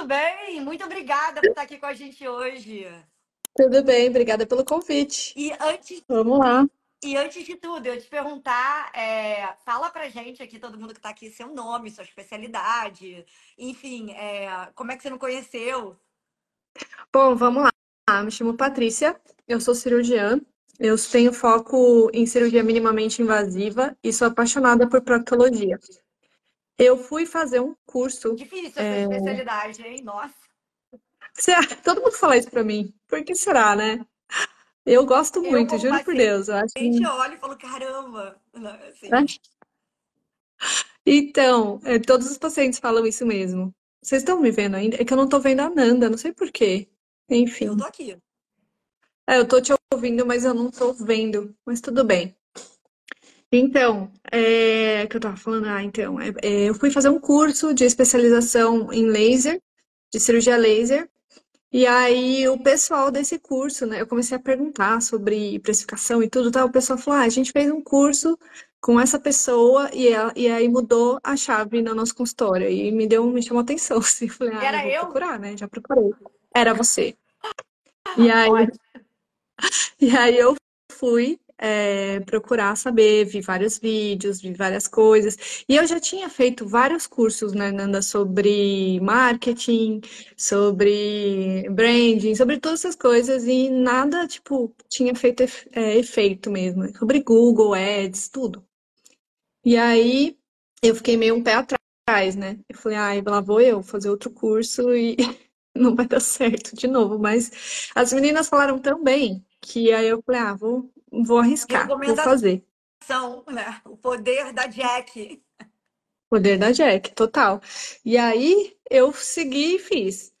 tudo bem? Muito obrigada por estar aqui com a gente hoje. Tudo bem, obrigada pelo convite. E antes, Vamos lá. e antes de tudo, eu te perguntar, é, fala pra gente aqui, todo mundo que tá aqui, seu nome, sua especialidade, enfim, é, como é que você não conheceu? Bom, vamos lá. Me chamo Patrícia, eu sou cirurgiã. Eu tenho foco em cirurgia minimamente invasiva e sou apaixonada por proctologia. Eu fui fazer um curso. Difícil essa é, especialidade, hein? Nossa. Todo mundo fala isso pra mim. Por que será, né? Eu gosto Eu, muito, como juro por Deus. Eu acho paciente, olho e falo, caramba. Não, assim, né? Então, é, todos os pacientes falam isso mesmo. Vocês estão me vendo ainda? É que eu não tô vendo a Nanda, não sei por quê. eu Enfim. tô aqui. É, eu tô te ouvindo, mas eu não tô vendo. Mas tudo bem. Então, é, que eu tava falando, ah, então, é, é, eu fui fazer um curso de especialização em laser, de cirurgia laser, e aí o pessoal desse curso, né, eu comecei a perguntar sobre precificação e tudo, tá? O pessoal falou, ah, a gente fez um curso com essa pessoa e, ela- e aí mudou a chave no nosso consultório, e me deu, me chamou atenção, assim, eu falei, ah, eu Era vou eu? procurar, né, já procurei. Era você. E aí e aí eu fui é, procurar saber, vi vários vídeos, vi várias coisas. E eu já tinha feito vários cursos, né, Nanda, sobre marketing, sobre branding, sobre todas essas coisas, e nada, tipo, tinha feito é, efeito mesmo. Sobre Google Ads, tudo. E aí eu fiquei meio um pé atrás, né? Eu falei, ai, lá vou eu fazer outro curso e não vai dar certo de novo. Mas as meninas falaram tão bem que aí eu falei, ah, vou, vou arriscar, vou fazer. né? O poder da Jack. Poder da Jack, total. E aí eu segui e fiz.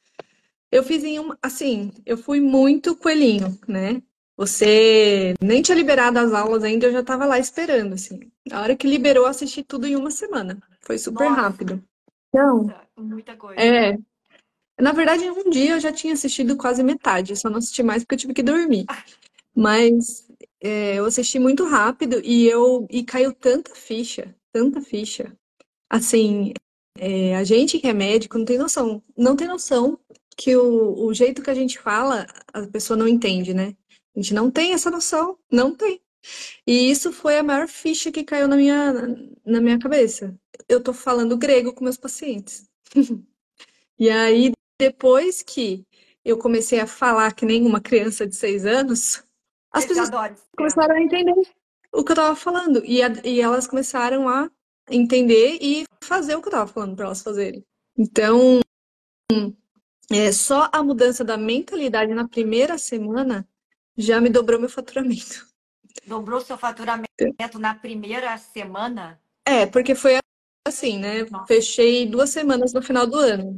Eu fiz em uma, assim, eu fui muito coelhinho, né? Você nem tinha liberado as aulas ainda, eu já tava lá esperando, assim. A hora que liberou, eu assisti tudo em uma semana. Foi super Nossa, rápido. Então, muita coisa. é. Na verdade, em um dia eu já tinha assistido quase metade, eu só não assisti mais porque eu tive que dormir. Mas é, eu assisti muito rápido e eu e caiu tanta ficha, tanta ficha. Assim, é, a gente que é médico não tem noção, não tem noção que o, o jeito que a gente fala, a pessoa não entende, né? A gente não tem essa noção, não tem. E isso foi a maior ficha que caiu na minha, na minha cabeça. Eu tô falando grego com meus pacientes. E aí, depois que eu comecei a falar que nem uma criança de seis anos, as pessoas adoro. Começaram a entender o que eu tava falando. E, a- e elas começaram a entender e fazer o que eu tava falando para elas fazerem. Então, é, só a mudança da mentalidade na primeira semana já me dobrou meu faturamento. Dobrou seu faturamento na primeira semana? É, porque foi assim, né? Nossa. Fechei duas semanas no final do ano,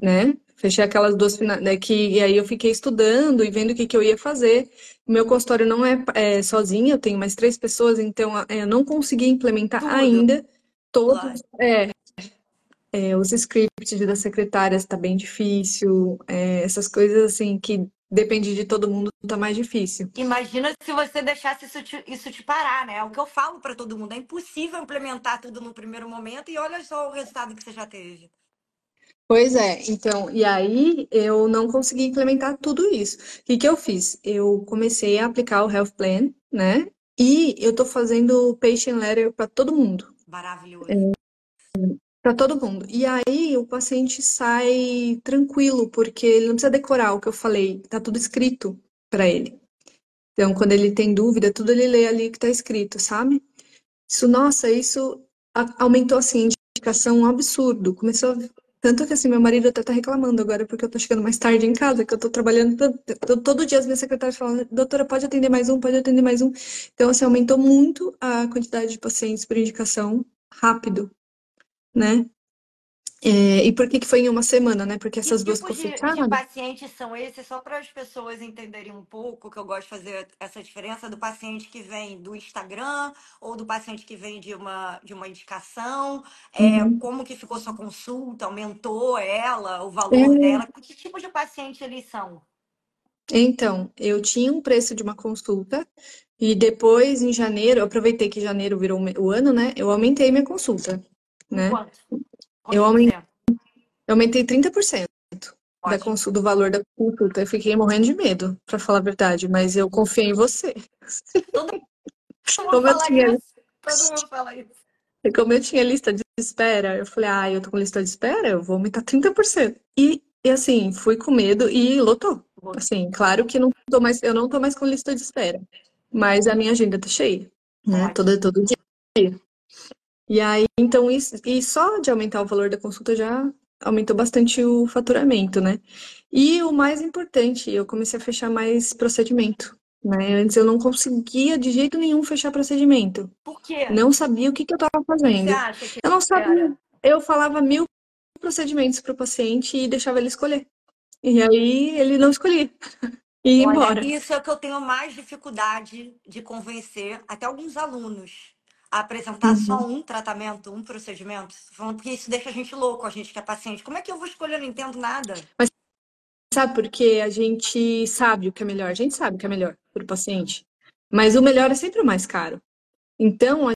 né? Fechei aquelas duas finais, né, que e aí eu fiquei estudando e vendo o que que eu ia fazer. O meu consultório não é, é sozinho, eu tenho mais três pessoas, então é, eu não consegui implementar Tudo. ainda todos, Claro. é, é, os scripts das secretárias tá bem difícil, é, essas coisas assim que depende de todo mundo tá mais difícil. Imagina se você deixasse isso te, isso te parar, né? É o que eu falo pra todo mundo. É impossível implementar tudo no primeiro momento e olha só o resultado que você já teve. Pois é, então, e aí eu não consegui implementar tudo isso. O que que eu fiz? Eu comecei a aplicar o Health Plan, né? E eu tô fazendo patient letter para todo mundo, Maravilhoso. para todo mundo. E aí o paciente sai tranquilo, porque ele não precisa decorar o que eu falei, tá tudo escrito para ele. Então, quando ele tem dúvida, tudo ele lê ali que tá escrito, sabe? Isso, nossa, isso a- aumentou assim, indicação um absurdo. Começou a... Tanto que assim, meu marido até tá reclamando agora porque eu tô chegando mais tarde em casa, que eu tô trabalhando todo, todo dia as minhas secretárias falam, doutora, pode atender mais um, pode atender mais um. Então, assim, aumentou muito a quantidade de pacientes por indicação rápido, né? É, e por que que foi em uma semana, né? Porque Que essas duas que tipos eu de, de fechava. pacientes são esses? Só para as pessoas entenderem um pouco, que eu gosto de fazer essa diferença do paciente que vem do Instagram ou do paciente que vem de uma, de uma indicação. É, Uhum. como que ficou sua consulta? Aumentou ela, o valor É, dela? Que tipo de paciente eles são? Então, eu tinha um preço de uma consulta e depois, em janeiro, eu aproveitei que janeiro virou o ano, né? Eu aumentei minha consulta, né? quanto? Eu aumentei? Eu aumentei 30% da do valor da consulta. Eu fiquei morrendo de medo, para falar a verdade, mas eu confiei em você. Todo mundo Como eu fala tinha, isso. Todo mundo fala isso. como eu tinha lista de espera, eu falei, ah, eu tô com lista de espera, eu vou aumentar 30%. E, e assim, fui com medo e lotou. Assim, claro que não tô mais, eu não tô mais com lista de espera, mas a minha agenda tá cheia, né? Todo, todo dia. E aí, então, isso, e só de aumentar o valor da consulta já aumentou bastante o faturamento, né? E o mais importante, eu comecei a fechar mais procedimento, né? Antes eu não conseguia de jeito nenhum fechar procedimento. Por quê? Não sabia o que que eu estava fazendo. Eu não sabia. era? Eu falava mil procedimentos para o paciente e deixava ele escolher. E aí ele não escolhia. E ia Olha, embora. isso é o que eu tenho mais dificuldade de convencer até alguns alunos apresentar só Uhum. um tratamento, um procedimento, falando que isso deixa a gente louco, a gente que é paciente. Como é que eu vou escolher? Eu não entendo nada. Sabe por quê? A gente sabe o que é melhor. A gente sabe o que é melhor para o paciente. Mas o melhor é sempre o mais caro. Então, a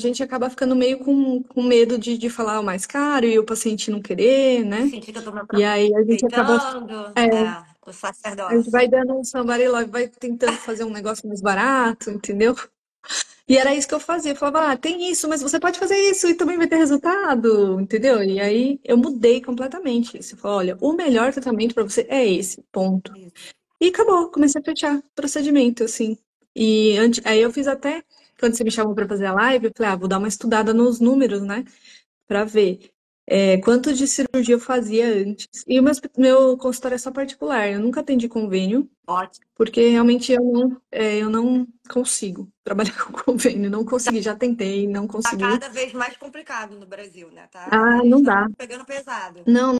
gente acaba ficando meio com, com medo de, de falar o mais caro e o paciente não querer, né? sentir que eu tô me E aí a gente acaba, é, É, o a gente vai dando um somebody love, vai tentando fazer um negócio mais barato, entendeu? E era isso que eu fazia. Eu falava, ah, tem isso, mas você pode fazer isso e também vai ter resultado, entendeu? E aí eu mudei completamente isso. Eu falei, olha, o melhor tratamento para você é esse, ponto. E acabou, comecei a fechar procedimento, assim. E antes, aí eu fiz até, quando você me chamou para fazer a live, eu falei, ah, vou dar uma estudada nos números, né? Para ver é, quanto de cirurgia eu fazia antes. E o meu, meu consultório é só particular, eu nunca atendi convênio, Ótimo. porque realmente eu não, é, eu não consigo trabalhar com convênio, não consegui, já tentei, não Tá consegui. cada vez mais complicado no Brasil, né? Tá? Ah, não dá. pegando pesado. Não,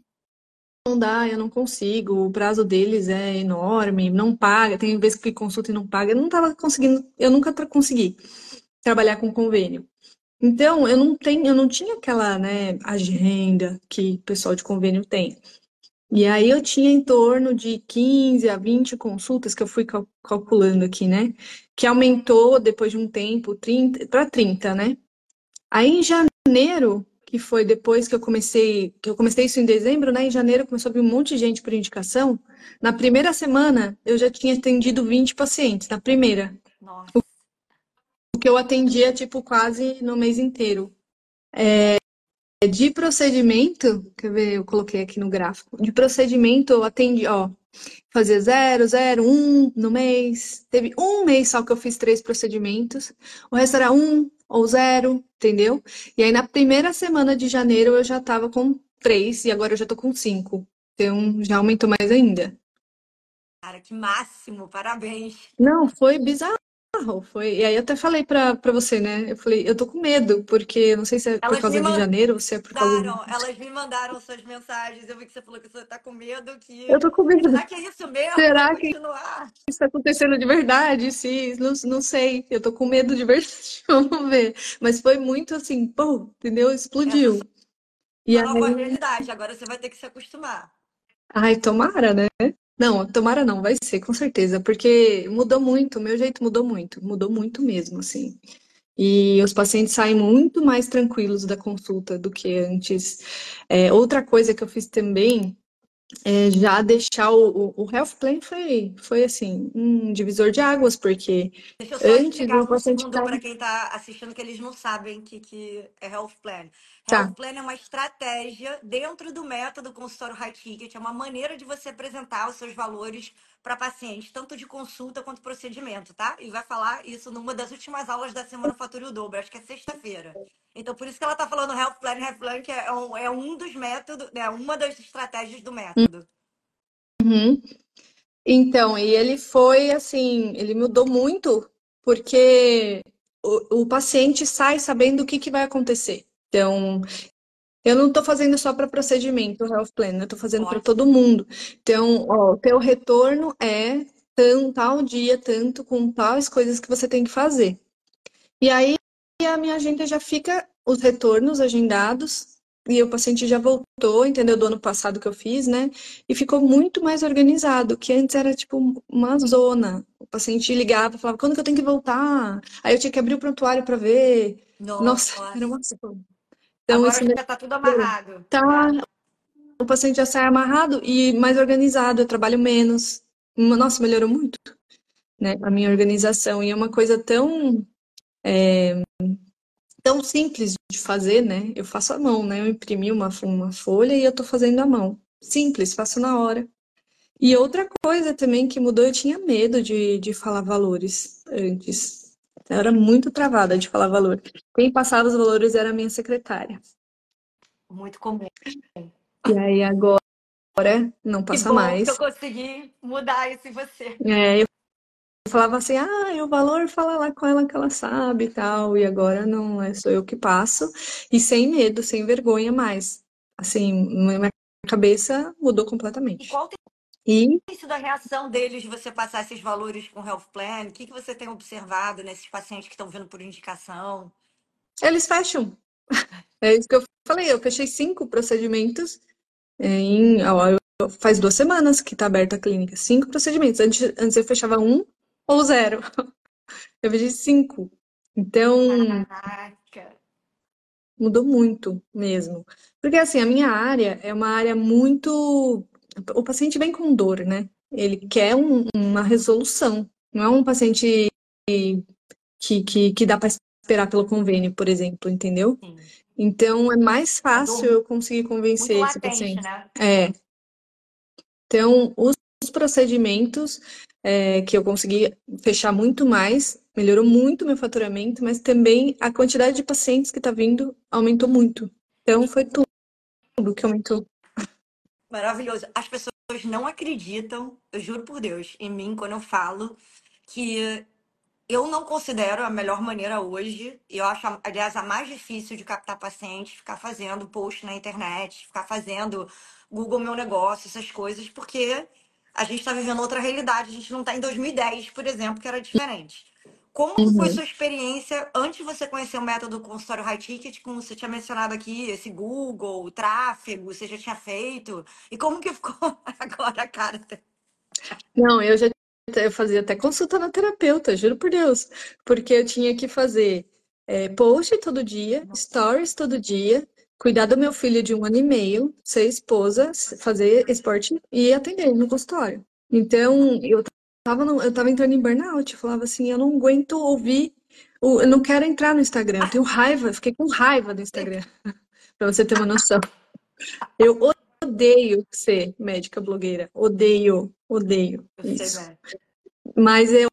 não dá, eu não consigo. O prazo deles é enorme, não paga. Tem vezes que consulta e não paga. Eu não estava conseguindo, eu nunca consegui trabalhar com convênio. Então, eu não tenho, eu não tinha aquela, né, agenda que o pessoal de convênio tem. E aí eu tinha em torno de 15 a 20 consultas que eu fui cal- calculando aqui, né? Que aumentou depois de um tempo 30 para 30, né? Aí em janeiro, que foi depois que eu comecei, que eu comecei isso em dezembro, né? Em janeiro começou a vir um monte de gente por indicação. Na primeira semana, eu já tinha atendido 20 pacientes, na primeira. Nossa. O que eu atendia, tipo, quase no mês inteiro. De procedimento, quer ver, eu coloquei aqui no gráfico. De procedimento, eu atendi, ó, fazia zero, zero, um no mês. Teve um mês só que eu fiz três procedimentos. O resto era um ou zero, entendeu? E aí na primeira semana de janeiro eu já tava com três e agora eu já tô com cinco. Então já aumentou mais ainda. Cara, que máximo. Parabéns. Não, foi bizarro. Foi. E aí eu até falei pra, pra você, né? Eu falei, eu tô com medo, porque não sei se é por Elas me causa de janeiro ou se é por causa mandaram, elas me mandaram suas mensagens. Eu vi que você falou que você tá com medo que. Eu tô com medo. Será que é isso mesmo? Será Vai que continuar? isso está acontecendo de verdade? Se, não, não sei. Eu tô com medo de verdade. Vamos ver. Mas foi muito assim, pô, entendeu? Essa Explodiu. E é uma aí, realidade. Agora você vai ter que se acostumar. ai, tomara, né? Não, tomara não, vai ser, com certeza, porque mudou muito, o meu jeito mudou muito, mudou muito mesmo, assim. E os pacientes saem muito mais tranquilos da consulta do que antes. É, outra coisa que eu fiz também é já deixar o, o, o Health Plan foi, foi assim, um divisor de águas, porque Deixa eu só antes explicar um paciente segundo ficava. para quem está assistindo que eles não sabem o que, que é Health Plan. Tá. Health Plan é uma estratégia dentro do método consultório high ticket, é uma maneira de você apresentar os seus valores para pacientes, tanto de consulta quanto procedimento, tá? E vai falar isso numa das últimas aulas da semana Fature o Dobro, acho que é sexta-feira. Então, por isso que ela está falando Health Plan, Health Plan, que é um, é um dos métodos, é uma das estratégias do método. Uhum. Então, e ele foi assim, ele mudou muito, porque o, o paciente sai sabendo o que, que vai acontecer. Então, eu não estou fazendo só para procedimento, o Health Plan, eu estou fazendo para todo mundo. Então, o teu retorno é tão, tal dia, tanto, com tais coisas que você tem que fazer. E aí a minha agenda já fica os retornos agendados e o paciente já voltou, entendeu? Do ano passado que eu fiz, né? E ficou muito mais organizado, que antes era tipo uma zona. O paciente ligava, falava, quando que eu tenho que voltar? Aí eu tinha que abrir o prontuário para ver. Nossa, era Nossa. uma zona. Então Agora isso já tá tudo amarrado. tá, o paciente já sai amarrado e mais organizado, eu trabalho menos. Nossa, melhorou muito, né? A minha organização. E é uma coisa tão, é, tão simples de fazer, né? Eu faço à mão, né? Eu imprimi uma, uma folha e eu tô fazendo à mão. Simples, faço na hora. E outra coisa também que mudou, eu tinha medo de, de falar valores antes. Eu era muito travada de falar valor. Quem passava os valores era a minha secretária. Muito comum. E aí agora não passa que mais. que eu consegui mudar isso em você. É, eu falava assim, ah, o valor fala lá com ela que ela sabe e tal, e agora não é sou eu que passo, e sem medo, sem vergonha mais. Assim, minha cabeça mudou completamente. E qual tem E sido a reação deles de você passar esses valores com o Health Plan? O que, que você tem observado nesses pacientes que estão vindo por indicação? Eles fecham. É isso que eu falei, eu fechei cinco procedimentos em, faz duas semanas que tá aberta a clínica. Cinco procedimentos. Antes, antes eu fechava um ou zero. Eu vejo cinco. Então, Caraca. mudou muito mesmo. Porque assim, a minha área é uma área muito. O paciente vem com dor, né? Ele quer um- uma resolução. Não é um paciente que, que, que dá para esperar pelo convênio, por exemplo, entendeu? Sim. Então, é mais fácil eu conseguir Muito convencer esse latente, paciente. né? É. Então, os os procedimentos é, que eu consegui fechar muito mais, melhorou muito meu faturamento, mas também a quantidade de pacientes que está vindo aumentou muito. Então, foi tudo que aumentou. Maravilhoso. As pessoas não acreditam, eu juro por Deus, em mim quando eu falo que eu não considero a melhor maneira hoje, e eu acho, aliás, a mais difícil de captar pacientes, ficar fazendo post na internet, ficar fazendo Google Meu Negócio, essas coisas, porque a gente está vivendo outra realidade. A gente não está em 2010, por exemplo, que era diferente. Como que foi Uhum. sua experiência antes de você conhecer o método consultório high ticket, como você tinha mencionado aqui, esse Google, o tráfego, você já tinha feito? E como que ficou agora a cara? Não, eu já eu fazia até consulta na terapeuta, juro por Deus, porque eu tinha que fazer é, post todo dia, stories todo dia, cuidar do meu filho de um ano e meio, ser esposa, fazer esporte e atender no consultório. Então, eu tava, no- eu tava entrando em burnout, eu falava assim, eu não aguento ouvir, eu não quero entrar no Instagram, eu tenho raiva, fiquei com raiva do Instagram, pra você ter uma noção. Eu odeio ser médica blogueira, odeio, odeio Eu isso. Mas eu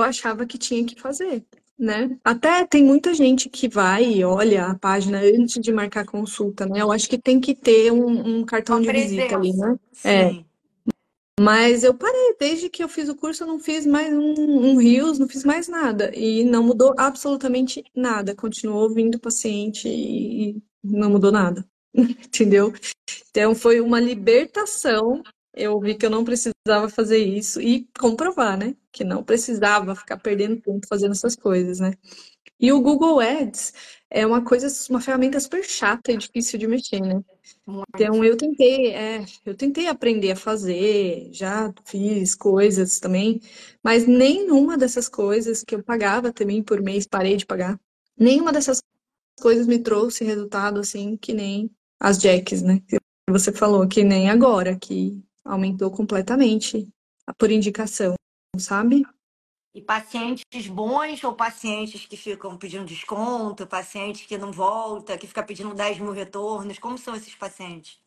achava que tinha que fazer, né? Até tem muita gente que vai e olha a página antes de marcar consulta, né? Eu acho que tem que ter um, um cartão Uma de visita ali, né? É. Sim. Mas eu parei, desde que eu fiz o curso, eu não fiz mais um, um Reels, não fiz mais nada. E não mudou absolutamente nada. Continuou vindo paciente e não mudou nada. Entendeu? Então foi uma libertação. Eu vi que eu não precisava fazer isso e comprovar, né? Que não precisava ficar perdendo tempo fazendo essas coisas, né? E o Google Ads é uma coisa, uma ferramenta super chata e difícil de mexer, né? Então eu tentei, é, eu tentei aprender a fazer, já fiz coisas também, mas nenhuma dessas coisas que eu pagava também por mês, parei de pagar, nenhuma dessas coisas me trouxe resultado assim que nem as Jacks, né? Que você falou, que nem agora, que aumentou completamente por indicação, sabe? E pacientes bons ou pacientes que ficam pedindo desconto, paciente que não volta, que fica pedindo 10 mil retornos? Como são esses pacientes?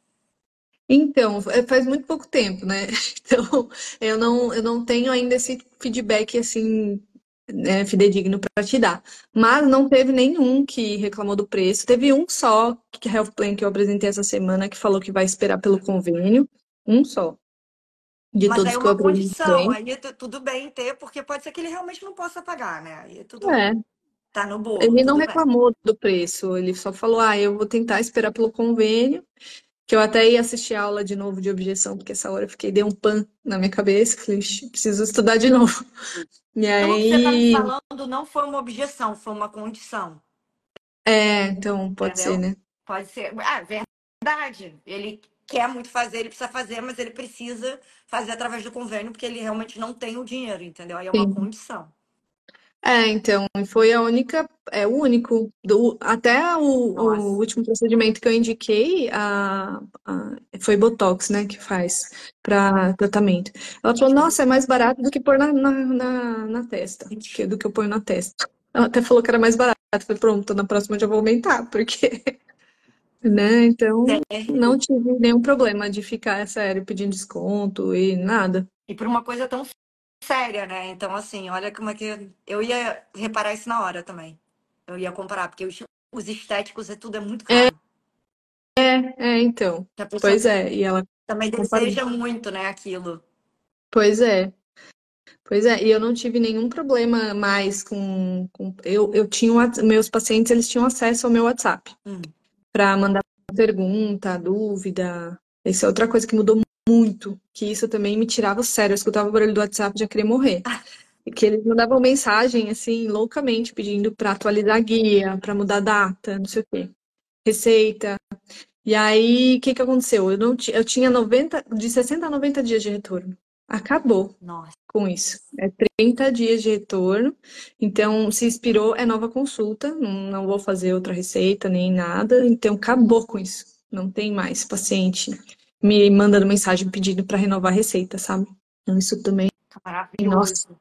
Então, é, faz muito pouco tempo, né? Então, eu não, eu não tenho ainda esse feedback assim, né, fidedigno para te dar. Mas não teve nenhum que reclamou do preço. Teve um só, que é Health Plan que eu apresentei essa semana, que falou que vai esperar pelo convênio. Um só. De Mas aí todos é que eu uma condição, aí tu- tudo bem ter, porque pode ser que ele realmente não possa pagar, né? Aí tudo É, tá no bolo, ele não tudo bem. reclamou do preço, ele só falou: ah, eu vou tentar esperar pelo convênio. Que eu até ia assistir a aula de novo de objeção, porque essa hora eu fiquei, dei um pan na minha cabeça, falei, "Ixi, preciso estudar de novo. E Pelo que você tá me aí, falando, não foi uma objeção, foi uma condição, é, então pode ser, entendeu? né? Pode ser. Ah, verdade. Ele quer muito fazer, ele precisa fazer, mas ele precisa fazer através do convênio, porque ele realmente não tem o dinheiro, entendeu? Aí é uma Sim. condição. É, então, foi a única, é o único, do, até o, o último procedimento que eu indiquei, a, a- foi Botox, né, que faz para tratamento. Ela falou, nossa, é mais barato do que pôr na, na, na, na testa, do que eu ponho na testa. Ela até falou que era mais barato. Eu falei, pronto, na próxima eu já vou aumentar, porque, né, então, não Sério. tive nenhum problema de ficar, sério, pedindo desconto e nada. E por uma coisa tão séria, né? Então, assim, olha como é que. Eu ia reparar isso na hora também. Eu ia comparar, porque os, os estéticos é tudo é muito caro. É, então, Que a pessoa pois é, e ela também deseja muito, né, aquilo. Pois é. Pois é, e eu não tive nenhum problema mais com, com- eu, eu tinha meus pacientes eles tinham acesso ao meu WhatsApp Hum. Para mandar pergunta, dúvida. Isso é outra coisa que mudou muito, que isso também me tirava o sério. Eu escutava o barulho do WhatsApp e já queria morrer. E que eles mandavam mensagem assim loucamente pedindo para atualizar a guia, para mudar a data, não sei o quê, receita. E aí, o que que aconteceu? Eu não eu tinha 90 de 60 a 90 dias de retorno. Acabou Nossa. com isso. É 30 dias de retorno. Então, se expirou, é nova consulta. Não, não vou fazer outra receita nem nada. Então, acabou com isso. Não tem mais paciente me mandando mensagem pedindo para renovar a receita, sabe? Então, isso também, nossa. Maravilhoso.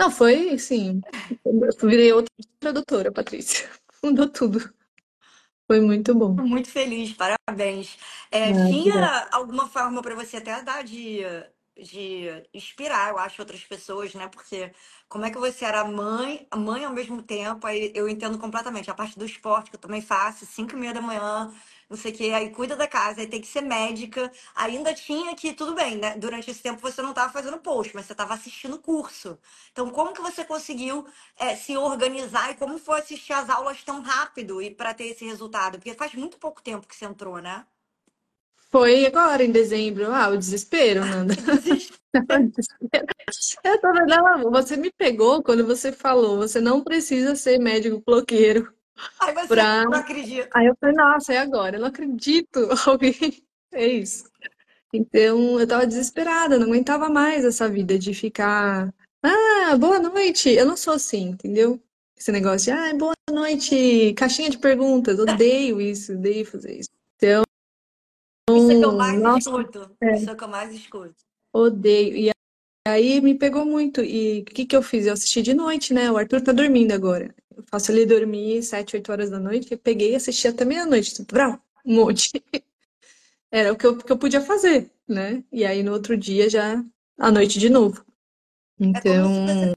Não, foi assim. Virei outra tradutora, Patrícia. Mudou tudo. Foi muito bom. Muito feliz, parabéns. É, Ah, tinha alguma forma para você até dar de, de inspirar, eu acho, outras pessoas, né? Porque como é que você era mãe, mãe ao mesmo tempo, aí eu entendo completamente. A parte do esporte que eu também faço, 5 e meia da manhã, não o quê, aí cuida da casa, aí tem que ser médica. Ainda tinha que, tudo bem, né? Durante esse tempo você não estava fazendo post, mas você estava assistindo curso. Então, como que você conseguiu é, se organizar e como foi assistir as aulas tão rápido e para ter esse resultado? Porque faz muito pouco tempo que você entrou, né? Foi agora, em dezembro. Ah, o desespero, Nanda. Que desespero. Eu vendo, ela- você me pegou quando você falou, você não precisa ser médico bloqueiro Aí você pra. não acredita. Aí eu falei, nossa, é agora? Eu não acredito. Alguém. É isso. Então eu tava desesperada, não aguentava mais essa vida de ficar. Ah, boa noite. Eu não sou assim, entendeu? Esse negócio de, ah, boa noite, caixinha de perguntas. Odeio isso, odeio fazer isso. Então, Isso é que eu mais nossa, escuto. é, Isso é que eu mais escuto. odeio. E aí me pegou muito. E o que que eu fiz? Eu assisti de noite, né? O Arthur tá dormindo agora. Eu faço ele dormir sete, oito horas da noite. Eu peguei e assisti até meia-noite. Tipo, um monte. Era o que eu, que eu podia fazer, né? E aí no outro dia já à noite de novo. É como se você Então,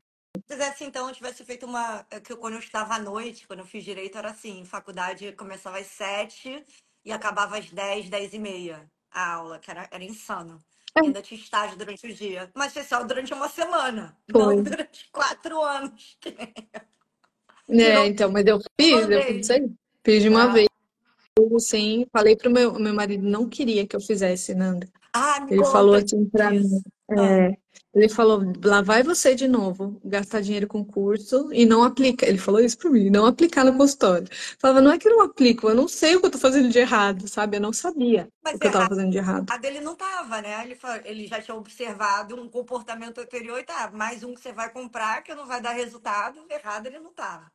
fizesse, então, tivesse feito uma. é Que eu, quando eu estava à noite, quando eu fiz direito, era assim: faculdade começava às sete e acabava às dez, dez e meia a aula, que era, era insano. É, ainda tinha estágio durante o dia. Mas foi só durante uma semana, não foi. durante quatro anos. Né, então, mas eu fiz, eu band-aid. aí. Fiz de uma É. vez, sim. Falei pro meu, meu marido, não queria que eu fizesse, Nanda. Ah, Ele falou assim pra mim, disso. Ah, ele falou, lá vai você de novo, gastar dinheiro com curso e não aplica. Ele falou isso pra mim, não aplicar no consultório. Eu falava, não é que eu não aplico, eu não sei o que eu tô fazendo de errado, sabe? Eu não sabia o mas que eu tava errado fazendo de errado. ele não tava, né? Ele, fa- ele já tinha observado um comportamento anterior e tá, mais um que você vai comprar que não vai dar resultado. Errado ele não tava.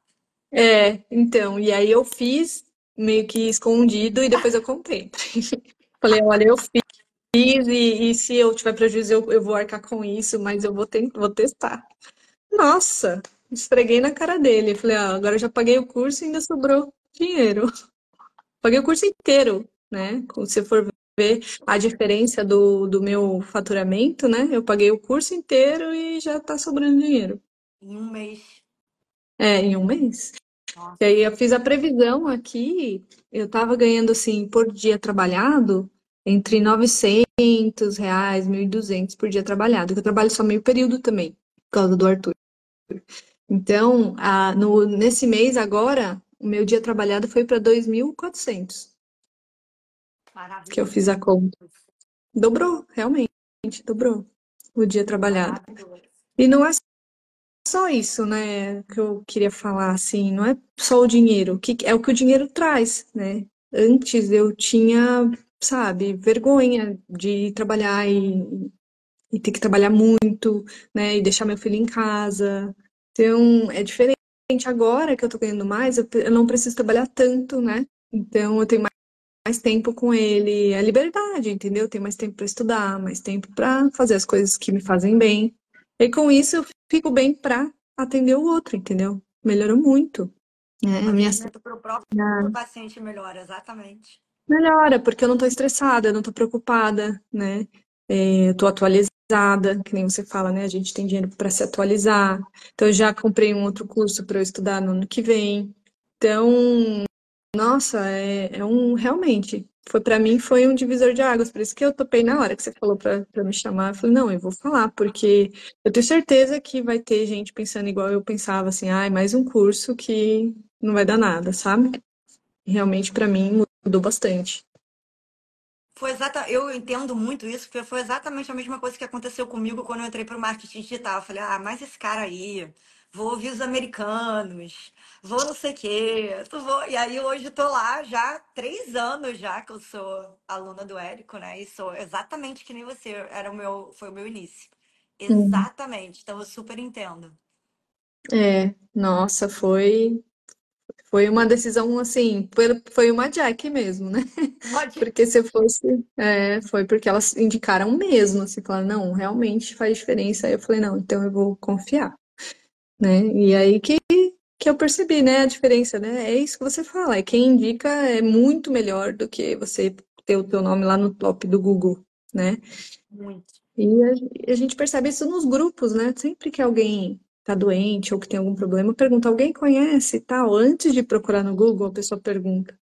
É, então, e aí eu fiz meio que escondido e depois eu contei. Falei, olha, eu fiz e, e se eu tiver prejuízo eu, eu vou arcar com isso, mas eu vou, vou testar. Nossa, esfreguei na cara dele. Falei, ah, agora já paguei o curso e ainda sobrou dinheiro. Paguei o curso inteiro, né? Se você for ver a diferença do, do meu faturamento, né? Eu paguei o curso inteiro e já tá sobrando dinheiro. Em um mês. É, em um mês. E aí eu fiz a previsão aqui, eu tava ganhando assim por dia trabalhado entre 900 reais, 1.200 por dia trabalhado, que eu trabalho só meio período também, por causa do Arthur. Então, a, no, nesse mês agora, o meu dia trabalhado foi para 2.400, que eu fiz a conta. Dobrou, realmente, dobrou o dia trabalhado. E não é só isso, né, que eu queria falar, assim, não é só o dinheiro, que é o que o dinheiro traz, né? Antes eu tinha, sabe, vergonha de trabalhar e, e ter que trabalhar muito, né, e deixar meu filho em casa. Então, é diferente. Agora que eu tô ganhando mais, eu, não preciso trabalhar tanto, né? Então, eu tenho mais, mais tempo com ele. É liberdade, entendeu? Eu tenho mais tempo para estudar, mais tempo para fazer as coisas que me fazem bem. E com isso, eu fico bem para atender o outro, entendeu? Melhorou muito. É, a minha para o próprio paciente melhora, exatamente. melhora, porque eu não tô estressada, eu não tô preocupada, né? É, eu tô atualizada, que nem você fala, né? A gente tem dinheiro para se atualizar. Então, eu já comprei um outro curso para eu estudar no ano que vem. Então, nossa, é, é um realmente. Foi para mim foi um divisor de águas, por isso que eu topei na hora que você falou para me chamar. Eu falei, não, eu vou falar, porque eu tenho certeza que vai ter gente pensando igual eu pensava, assim, ai, mais um curso que não vai dar nada, sabe? Realmente para mim mudou bastante. Foi exata, eu entendo muito isso, porque foi exatamente a mesma coisa que aconteceu comigo quando eu entrei para o marketing digital. Eu falei, ah, mais esse cara aí, vou ouvir os americanos, vou não sei o quê, vou... E aí hoje eu tô lá já há três anos já que eu sou aluna do Érico, né? E sou exatamente que nem você, era o meu, foi o meu início. Exatamente, então eu super entendo. É, nossa, foi foi uma decisão assim, foi, foi uma Jack mesmo, né? Pode. Porque se fosse, é, foi porque elas indicaram mesmo, assim, falaram, não, realmente faz diferença. Aí eu falei, não, então eu vou confiar, né? E aí que, que eu percebi, né, a diferença, né? É isso que você fala, é quem indica é muito melhor do que você ter o teu nome lá no top do Google, né? Muito. E a, gente percebe isso nos grupos, né? Sempre que alguém tá doente ou que tem algum problema, pergunta, alguém conhece e tal? Antes de procurar no Google, a pessoa pergunta,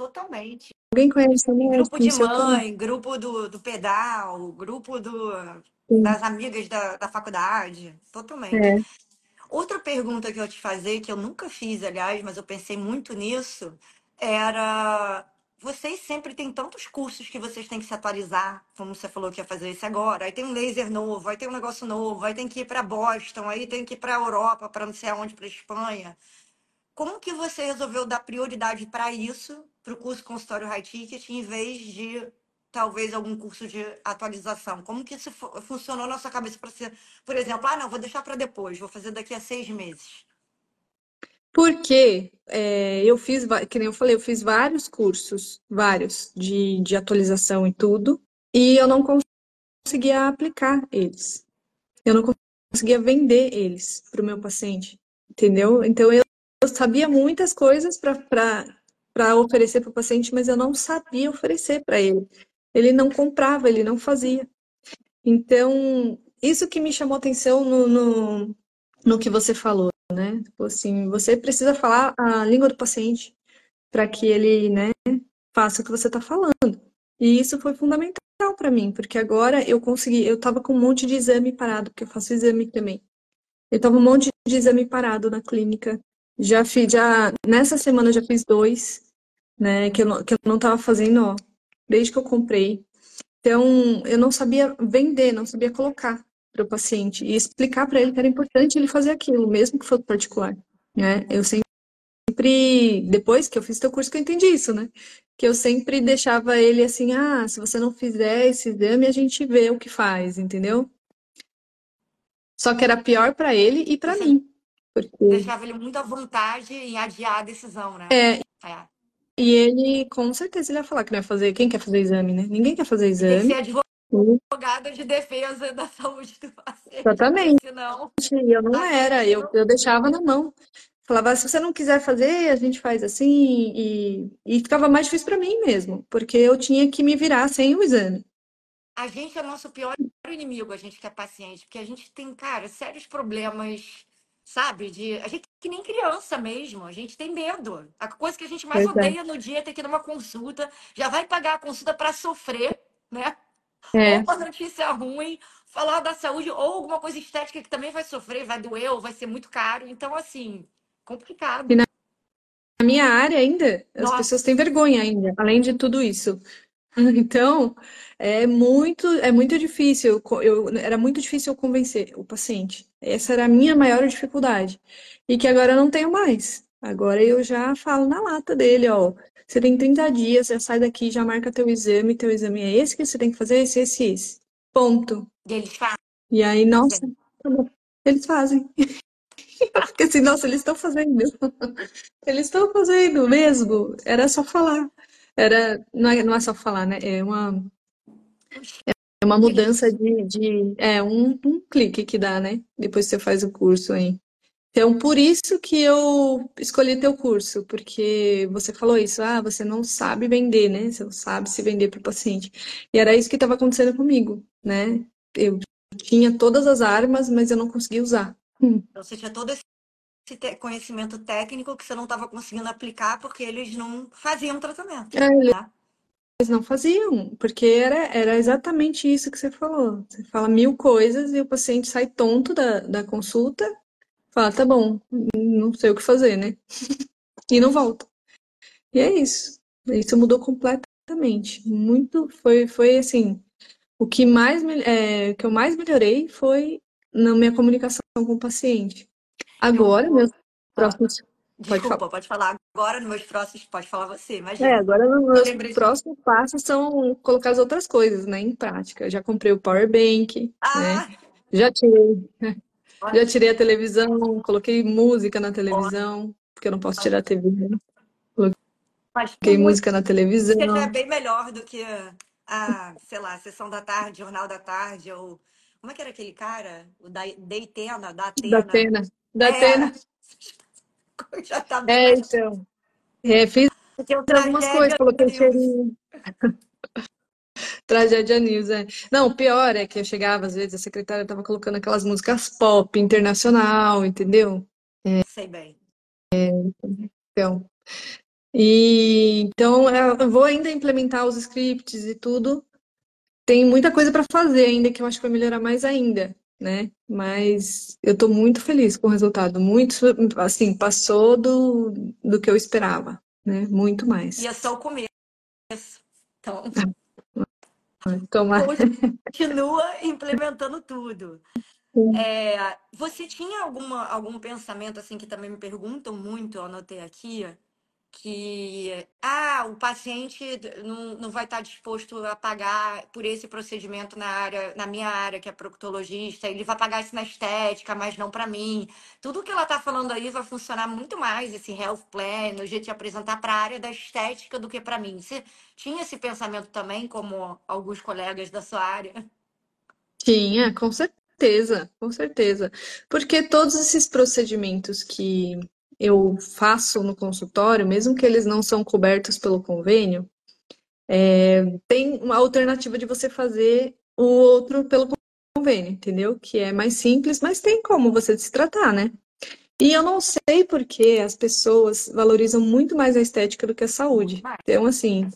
Totalmente. alguém conhece a Grupo não de mãe, grupo do, do pedal, grupo do, Sim. das amigas da, da faculdade. Totalmente. É. Outra pergunta que eu te fazer, que eu nunca fiz, aliás, mas eu pensei muito nisso, era: vocês sempre têm tantos cursos que vocês têm que se atualizar, como você falou que ia fazer isso agora. Aí tem um laser novo, aí tem um negócio novo, aí tem que ir para Boston, aí tem que ir para a Europa, para não sei aonde, para Espanha. Como que você resolveu dar prioridade para isso, para o curso consultório High Ticket, em vez de talvez algum curso de atualização? Como que isso fu- funcionou na sua cabeça para ser, por exemplo, ah, não, vou deixar para depois, vou fazer daqui a seis meses. Porque é, eu fiz, que nem eu falei, eu fiz vários cursos, vários, de, de atualização e tudo, e eu não conseguia aplicar eles. Eu não conseguia vender eles para o meu paciente, entendeu? Então eu, eu sabia muitas coisas para oferecer para o paciente, mas eu não sabia oferecer para ele. Ele não comprava, ele não fazia. Então, isso que me chamou atenção no, no, no que você falou, né? Tipo assim, você precisa falar a língua do paciente para que ele, né, faça o que você está falando. E isso foi fundamental para mim, porque agora eu consegui, eu estava com um monte de exame parado, porque eu faço exame também. Eu estava um monte de exame parado na clínica. Já fiz, já nessa semana eu já fiz dois, né, que eu não, que eu não estava fazendo, ó, desde que eu comprei. Então, eu não sabia vender, não sabia colocar para o paciente e explicar para ele que era importante ele fazer aquilo, mesmo que fosse particular, né? Eu sempre, depois que eu fiz teu curso, que eu entendi isso, né? Que eu sempre deixava ele assim, ah, se você não fizer esse exame, a gente vê o que faz, entendeu? Só que era pior para ele e para mim, porque deixava ele muito à vontade em adiar a decisão, né? é, É. e ele com certeza ele ia falar que não ia fazer, quem quer fazer exame, né? Ninguém quer fazer E tem que ser exame. advogada de defesa da saúde do paciente, porque Exatamente. senão E eu não era, eu, não. eu deixava na mão. Falava, se você não quiser fazer, a gente faz assim, e, e ficava mais difícil para mim mesmo, porque eu tinha que me virar sem o exame. A gente é nosso pior inimigo, a gente que é paciente, porque a gente tem, cara, sérios problemas, sabe? De a gente que nem criança mesmo, a gente tem medo. A coisa que a gente mais Pois é. odeia no dia é ter que ir numa consulta, já vai pagar a consulta para sofrer, né? Ou É, uma notícia ruim, falar da saúde, ou alguma coisa estética que também vai sofrer, vai doer, ou vai ser muito caro. Então, assim, e complicado. na minha área ainda, as pessoas têm Nossa, vergonha ainda, além de tudo isso. Então, é muito, é muito difícil, eu, era muito difícil eu convencer o paciente. Essa era a minha maior dificuldade. E que agora eu não tenho mais. Agora eu já falo na lata dele, ó, você tem 30 dias, já sai daqui, já marca teu exame, teu exame é esse que você tem que fazer, esse, esse, esse. Ponto. e eles E aí, nossa. Eles fazem. Porque assim, nossa, eles estão fazendo. Eles estão fazendo mesmo. Era só falar. Era, não é, não é só falar, né? É uma, é uma mudança de, de é um, um clique que dá, né? Depois que você faz o curso aí. Então, por isso que eu escolhi teu curso, porque você falou isso, ah, você não sabe vender, né? Você não sabe se vender para o paciente. E era isso que estava acontecendo comigo, né? Eu tinha todas as armas, mas eu não conseguia usar. Então, você tinha todo esse conhecimento técnico que você não estava conseguindo aplicar porque eles não faziam tratamento. É, né? Eles não faziam, porque era, era exatamente isso que você falou. Você fala mil coisas e o paciente sai tonto da, da consulta, fala, tá bom, não sei o que fazer, né? E não volta. E é isso. Isso mudou completamente. Muito, foi, foi assim, o que mais, é, que eu mais melhorei foi na minha comunicação com o paciente. Agora, Eu- meus próximos. Pode desculpa, falar. pode falar. Agora, nos meus próximos, pode falar você, imagina. É, agora os Eu meus lembrei de... próximos passos são colocar as outras coisas, né, em prática. Eu já comprei o power bank, Ah, né? Já tirei, já ótimo, tirei a televisão, coloquei música na televisão, porque eu não posso tirar a TV, né? Coloquei música na já é televisão, bem melhor do que a, sei lá, sessão da tarde, jornal da tarde, ou... Como é que era aquele cara? O da, da Atena, da Atena. Da É, Atena. já tá bem É, então. É, fiz algumas coisas, coloquei News. cheirinho. Tragédia News, é. Não, o pior é que eu chegava, às vezes, a secretária tava colocando aquelas músicas pop, internacional, entendeu? Sei bem. Então, e então eu vou ainda implementar os scripts e tudo. Tem muita coisa para fazer ainda que eu acho que vai melhorar mais ainda, né? Mas eu tô muito feliz com o resultado, muito, assim, passou do, do que eu esperava, né? Muito E mais. é só o começo. Então, Tomara. continua implementando tudo. É, você tinha alguma, algum pensamento assim que também me perguntam muito, eu anotei aqui, que ah, o paciente não, não vai estar disposto a pagar por esse procedimento na área, na minha área, que é proctologista, ele vai pagar isso na estética, mas não para mim. Tudo que ela está falando aí vai funcionar muito mais, esse health plan, o jeito de apresentar para a área da estética do que para mim. Você tinha esse pensamento também, como alguns colegas da sua área? Tinha, com certeza, com certeza. Porque todos esses procedimentos que eu faço no consultório, mesmo que eles não são cobertos pelo convênio, é, tem uma alternativa de você fazer o outro pelo convênio, entendeu? Que é mais simples, mas tem como você se tratar, né? E eu não sei por que as pessoas valorizam muito mais a estética do que a saúde. Então, assim,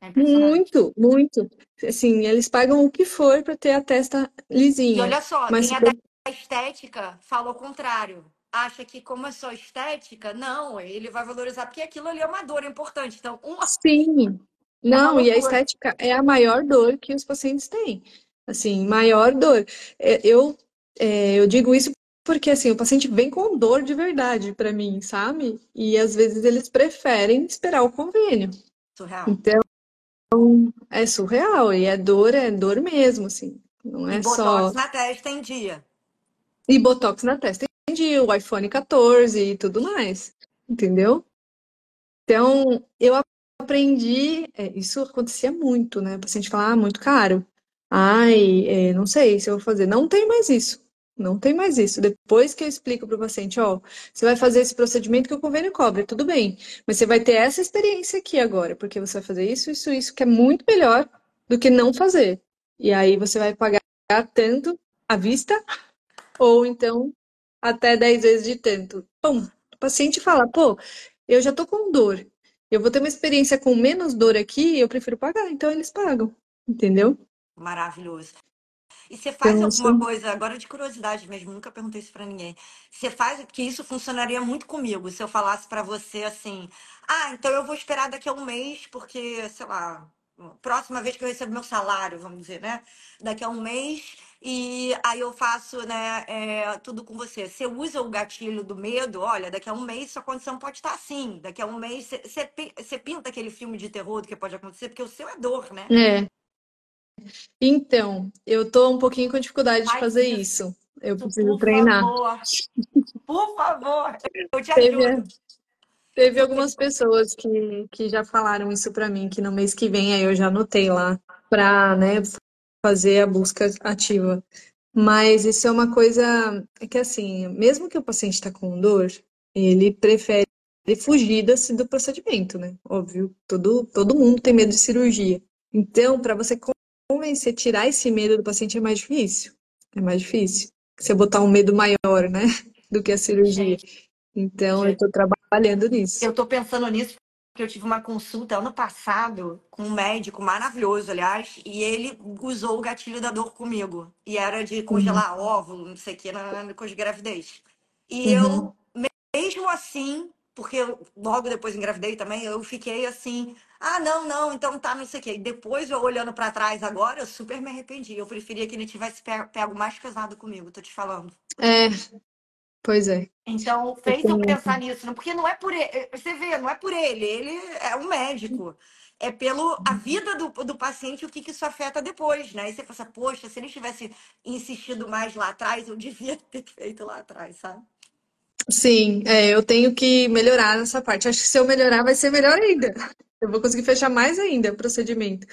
É muito, muito. Assim, eles pagam o que for para ter a testa E lisinha. olha só, Mas quem é da estética fala o contrário. Acha que como é só estética, não, ele vai valorizar porque aquilo ali é uma dor importante. Então, uma Sim. é Não, e a estética é a maior dor que os pacientes têm. Assim, maior dor. É, Eu, é, eu digo isso porque, assim, o paciente vem com dor de verdade para mim, sabe? E às vezes eles preferem esperar o convênio. Surreal. Então, é surreal. E é dor, é dor mesmo, assim. Não E é botox só. na testa em dia. E botox na testa. Entendi, o iPhone 14 e tudo mais. Entendeu? Então, eu aprendi, é, isso acontecia muito, né? O paciente falar, ah, muito caro. Ai, é, não sei se eu vou fazer. Não tem mais isso. Não tem mais isso. Depois que eu explico para o paciente, ó, você vai fazer esse procedimento que o convênio cobre, tudo bem. Mas você vai ter essa experiência aqui agora, porque você vai fazer isso, isso, isso, que é muito melhor do que não fazer. E aí você vai pagar tanto à vista, ou então até 10 vezes de tanto. Bom, o paciente fala, pô, eu já tô com dor. Eu vou ter uma experiência com menos dor aqui, eu prefiro pagar. Então eles pagam, entendeu? Maravilhoso. E você faz Então, alguma assim, coisa, agora de curiosidade mesmo, nunca perguntei isso pra ninguém. Você faz, porque isso funcionaria muito comigo, se eu falasse pra você assim: "Ah, então eu vou esperar daqui a um mês, porque, sei lá, próxima vez que eu recebo meu salário, vamos dizer, né? Daqui a um mês, e aí eu faço, né, é, tudo com você. Você usa o gatilho do medo, olha, daqui a um mês sua condição pode estar assim. Daqui a um mês você, você pi- você pinta aquele filme de terror do que pode acontecer, porque o seu é dor, né? é. Então, eu tô um pouquinho com dificuldade de Faz fazer isso. Eu preciso por treinar. favor, por favor, eu te Teve, ajudo. teve algumas pessoas que, que já falaram isso pra mim, que no mês que vem aí eu já anotei lá pra, né, fazer a busca ativa. Mas isso é uma coisa é que assim, mesmo que o paciente está com dor, ele prefere fugir desse, do procedimento, né? Óbvio, todo, todo mundo tem medo de cirurgia. Então, para você convencer, tirar esse medo do paciente é mais difícil. É mais difícil. Você botar um medo maior, né? Do que a cirurgia. Então, eu estou trabalhando nisso. eu tô pensando nisso porque eu tive uma consulta ano passado com um médico maravilhoso, aliás, e ele usou o gatilho da dor comigo. E era de Uhum. congelar óvulo, não sei o que, na, com de gravidez. E eu, Uhum. mesmo assim, porque eu, logo depois engravidei também, eu fiquei assim, ah, não, não, então tá, não sei o quê. E depois, eu olhando pra trás agora, eu super me arrependi. Eu preferia que ele tivesse pe- pego mais pesado comigo, tô te falando. É, pois é. Então, fez eu pensar nisso, porque não é por ele, você vê, não é por ele, ele é um médico. É pelo a vida do, do paciente, o que, que isso afeta depois, né? E você pensa, poxa, se ele tivesse insistido mais lá atrás, eu devia ter feito lá atrás, sabe? Sim, é, eu tenho que melhorar nessa parte. Acho que se eu melhorar, vai ser melhor ainda. Eu vou conseguir fechar mais ainda o procedimento.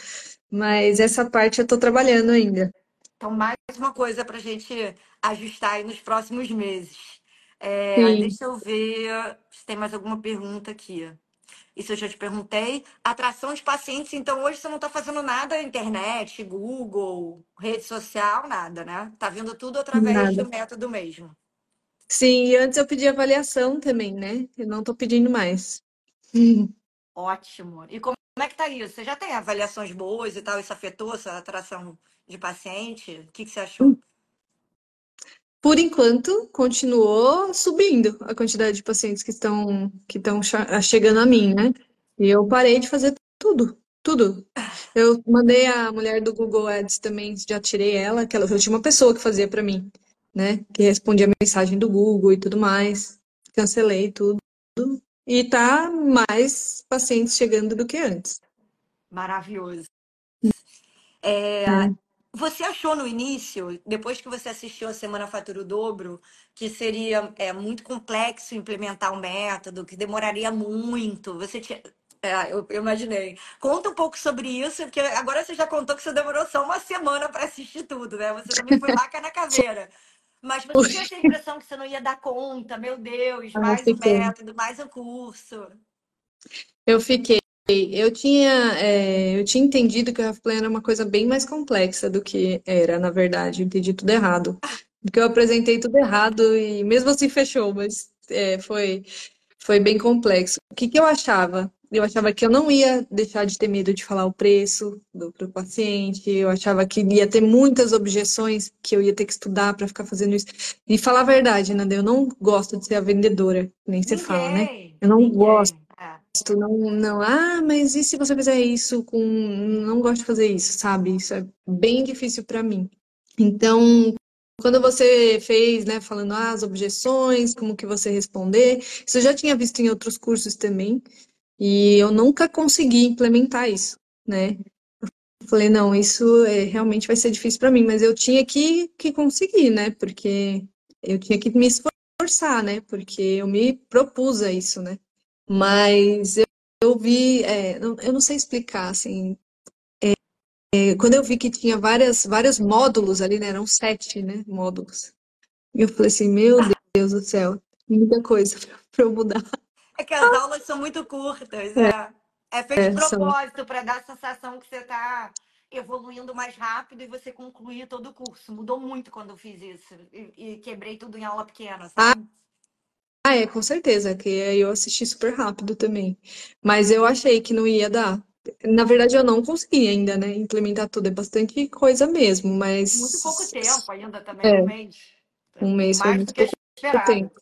Mas essa parte eu tô trabalhando ainda. Então, mais uma coisa para a gente ajustar aí nos próximos meses. É, deixa eu ver se tem mais alguma pergunta aqui. Isso eu já te perguntei. Atração de pacientes, então hoje você não está fazendo nada internet, Google, rede social, nada, né? Tá vendo tudo através nada. do método mesmo. Sim, e antes eu pedi avaliação também, né? Eu não tô pedindo mais. Ótimo. E como é que tá isso? Você já tem avaliações boas e tal? Isso afetou sua atração de paciente? O que que você achou? Por enquanto, continuou subindo a quantidade de pacientes que estão que estão cha- chegando a mim, né? E eu parei de fazer tudo, tudo. Eu mandei a mulher do Google Ads também, já tirei ela, que ela, eu tinha uma pessoa que fazia para mim, né? Que respondia a mensagem do Google e tudo mais. Cancelei tudo. E tá mais pacientes chegando do que antes. Maravilhoso. É, É. você achou no início, depois que você assistiu a Semana Fatura o Dobro, que seria é, muito complexo implementar o método, que demoraria muito? Você tinha. É, eu, eu imaginei. Conta um pouco sobre isso, porque agora você já contou que você demorou só uma semana para assistir tudo, né? Você também foi vaca na caveira. Mas você tinha essa impressão que você não ia dar conta, meu Deus, Ah, mais o fiquei. método, mais o curso. Eu fiquei. Eu tinha, é, eu tinha entendido que o Half Plan era uma coisa bem mais complexa do que era, na verdade. Eu entendi tudo errado. Porque eu apresentei tudo errado e mesmo assim fechou, mas é, foi, foi bem complexo. O que que eu achava? Eu achava que eu não ia deixar de ter medo de falar o preço do pro paciente. Eu achava que ia ter muitas objeções, que eu ia ter que estudar para ficar fazendo isso. E falar a verdade, Nanda, eu não gosto de ser a vendedora, nem você fala, né? Ninguém, Eu não gosto. É. Não, não, ah, mas e se você fizer isso com. Não gosto de fazer isso, sabe? Isso é bem difícil para mim. Então, quando você fez, né, falando ah, as objeções, como que você responder, isso eu já tinha visto em outros cursos também, e eu nunca consegui implementar isso, né? Eu falei, não, isso é, realmente vai ser difícil para mim, mas eu tinha que, que conseguir, né? Porque eu tinha que me esforçar, né? Porque eu me propus a isso, né? Mas eu, eu vi, é, eu não sei explicar, assim, é, quando eu vi que tinha várias, vários módulos ali, né? Eram sete, né? Módulos. E eu falei assim, meu Deus do céu, muita coisa para eu mudar. É que as aulas são muito curtas, é. É feito de É, são. propósito para dar a sensação que você está evoluindo mais rápido e você concluir todo o curso. Mudou muito quando eu fiz isso. E, e quebrei tudo em aula pequena, Ah, é, com certeza, que aí eu assisti super rápido também. Mas eu achei que não ia dar. Na verdade, eu não consegui ainda, né? Implementar tudo. É bastante coisa mesmo, Muito pouco mas tempo ainda também, um é, mês. um mês foi Mais muito pouco esperado. tempo.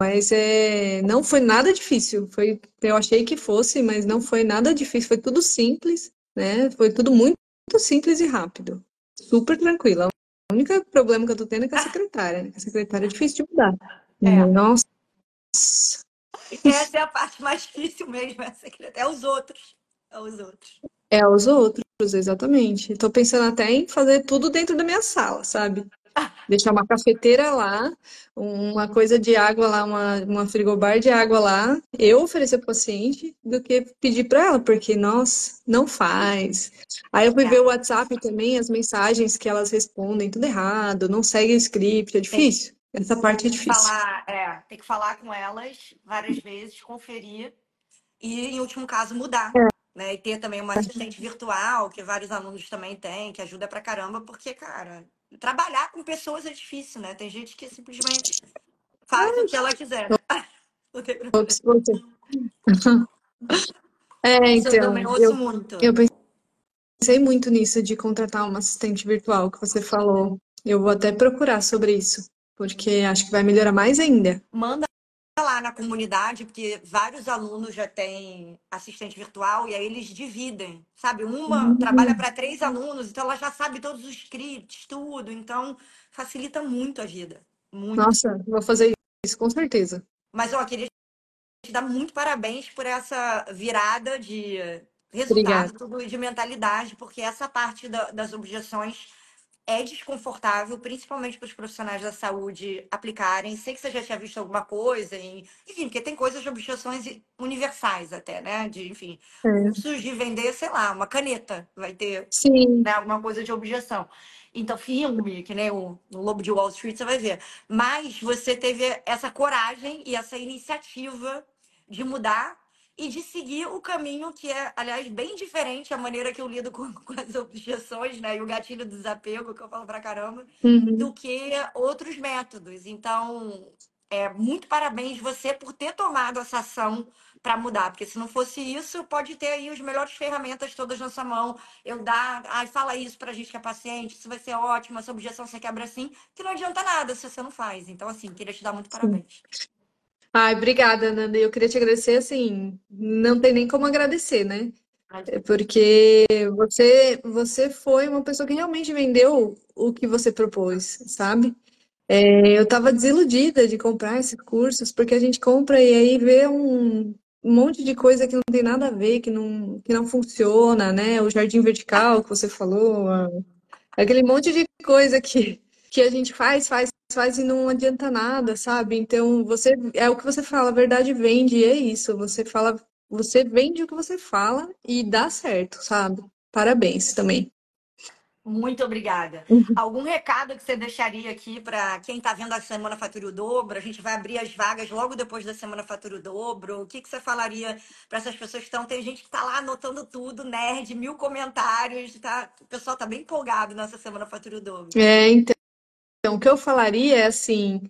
Mas é, não foi nada difícil. Foi, eu achei que fosse, mas não foi nada difícil. Foi tudo simples, né? Foi tudo muito, muito simples e rápido. Super tranquilo. O único problema que eu tô tendo é com a secretária, né? A secretária é difícil de mudar. É. Nossa, Essa é a parte mais difícil mesmo, é, secretária. é os outros. É os outros. é os outros, exatamente. Tô pensando até em fazer tudo dentro da minha sala, sabe? deixar uma cafeteira lá, uma coisa de água lá, uma, uma frigobar de água lá, eu oferecer para o paciente, do que pedir para ela, porque, nossa, não faz. Aí eu fui ver o WhatsApp também, as mensagens que elas respondem, tudo errado, não segue o script, é difícil. Essa parte é difícil. Falar, é, tem que falar com elas várias vezes, conferir e, em último caso, mudar. É. Né? E ter também uma assistente virtual, que vários alunos também têm, que ajuda pra caramba, porque, cara, trabalhar com pessoas é difícil, né? Tem gente que simplesmente faz o que ela quiser. Não tem problema. É, então, eu também ouço eu, muito. Eu pensei muito nisso de contratar uma assistente virtual que você falou. Eu vou até procurar sobre isso, porque acho que vai melhorar mais ainda. Manda lá na comunidade, porque vários alunos já têm assistente virtual e aí eles dividem, sabe? Uma uhum. trabalha para três alunos, então ela já sabe todos os scripts, tudo, então facilita muito a vida. Muito. Nossa, vou fazer isso com certeza. Mas ó, queria te dar muito parabéns por essa virada de resultado, tudo de mentalidade, porque essa parte da, das objeções é desconfortável, principalmente para os profissionais da saúde aplicarem. Sei que você já tinha visto alguma coisa, em... enfim, porque tem coisas de objeções universais até, né? De, enfim, é. de vender, sei lá, uma caneta, vai ter Sim. Né, alguma coisa de objeção. Então, filme, que nem o, o Lobo de Wall Street, você vai ver. Mas você teve essa coragem e essa iniciativa de mudar e de seguir o caminho que é, aliás, bem diferente a maneira que eu lido com, com as objeções, né? E o gatilho do desapego, que eu falo pra caramba, uhum. do que outros métodos. Então, é, muito parabéns você por ter tomado essa ação para mudar, porque se não fosse isso, pode ter aí as melhores ferramentas todas na sua mão. Eu dar, ai, fala isso pra gente que é paciente, isso vai ser ótimo, essa objeção você quebra assim, que não adianta nada se você não faz. Então, assim, queria te dar muito parabéns. Ai, obrigada, Nanda. Eu queria te agradecer, assim, não tem nem como agradecer, né? É porque você, você foi uma pessoa que realmente vendeu o que você propôs, sabe? É, eu estava desiludida de comprar esses cursos, porque a gente compra e aí vê um, um monte de coisa que não tem nada a ver, que não, que não funciona, né? O jardim vertical que você falou, aquele monte de coisa que, que a gente faz, faz, faz e não adianta nada, sabe? Então, você é o que você fala, a verdade vende, e é isso. Você fala, você vende o que você fala e dá certo, sabe? Parabéns também. Muito obrigada. Uhum. Algum recado que você deixaria aqui para quem está vendo a Semana Fatura o Dobro? A gente vai abrir as vagas logo depois da Semana Fatura o Dobro. O que, que você falaria para essas pessoas que estão? Tem gente que está lá anotando tudo, nerd, mil comentários. Tá? O pessoal está bem empolgado nessa Semana Fatura o Dobro. É, então. Então, o que eu falaria é assim,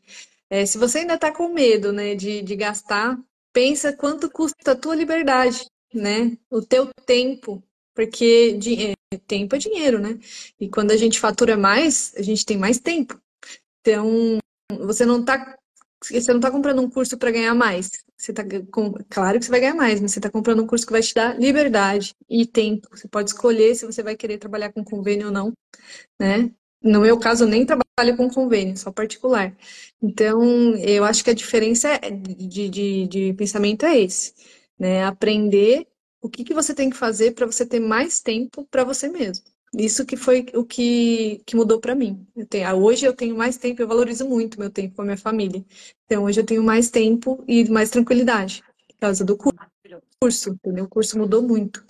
é, se você ainda está com medo, né, de, de gastar, pensa quanto custa a tua liberdade, né? O teu tempo, porque é, tempo é dinheiro, né? E quando a gente fatura mais, a gente tem mais tempo. Então, você não está você não está comprando um curso para ganhar mais. Você tá claro que você vai ganhar mais, mas você está comprando um curso que vai te dar liberdade e tempo. Você pode escolher se você vai querer trabalhar com convênio ou não, né? No meu caso, eu nem trabalho com convênio, só particular. Então, eu acho que a diferença é, de, de, de pensamento é esse, né? Aprender o que, que você tem que fazer para você ter mais tempo para você mesmo. Isso que foi o que, que mudou para mim. Eu tenho, ah, hoje eu tenho mais tempo, eu valorizo muito meu tempo com a minha família. Então, hoje eu tenho mais tempo e mais tranquilidade por causa do curso, entendeu? O curso mudou muito.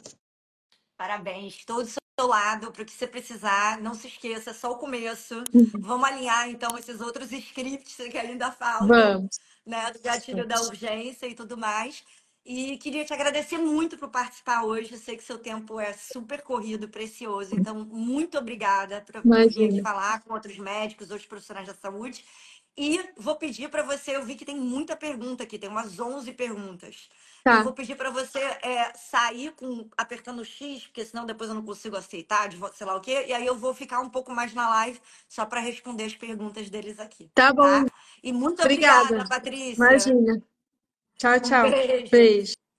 Parabéns. Todos seu lado para o que você precisar. Não se esqueça, só o começo. Uhum. Vamos alinhar, então, esses outros scripts que ainda faltam. Vamos. Né, do gatilho da urgência e tudo mais. E queria te agradecer muito por participar hoje. Eu sei que seu tempo é super corrido, precioso. Então, muito obrigada por vir aqui falar com outros médicos, outros profissionais da saúde. E vou pedir para você, eu vi que tem muita pergunta aqui, tem umas 11 perguntas. Tá. Eu vou pedir para você é, sair com apertando o X, porque senão depois eu não consigo aceitar, de sei lá o quê. E aí eu vou ficar um pouco mais na live só para responder as perguntas deles aqui. Tá bom. Tá? E muito obrigada, obrigada Patrícia. Imagina. Tchau, tchau. Um beijo. beijo.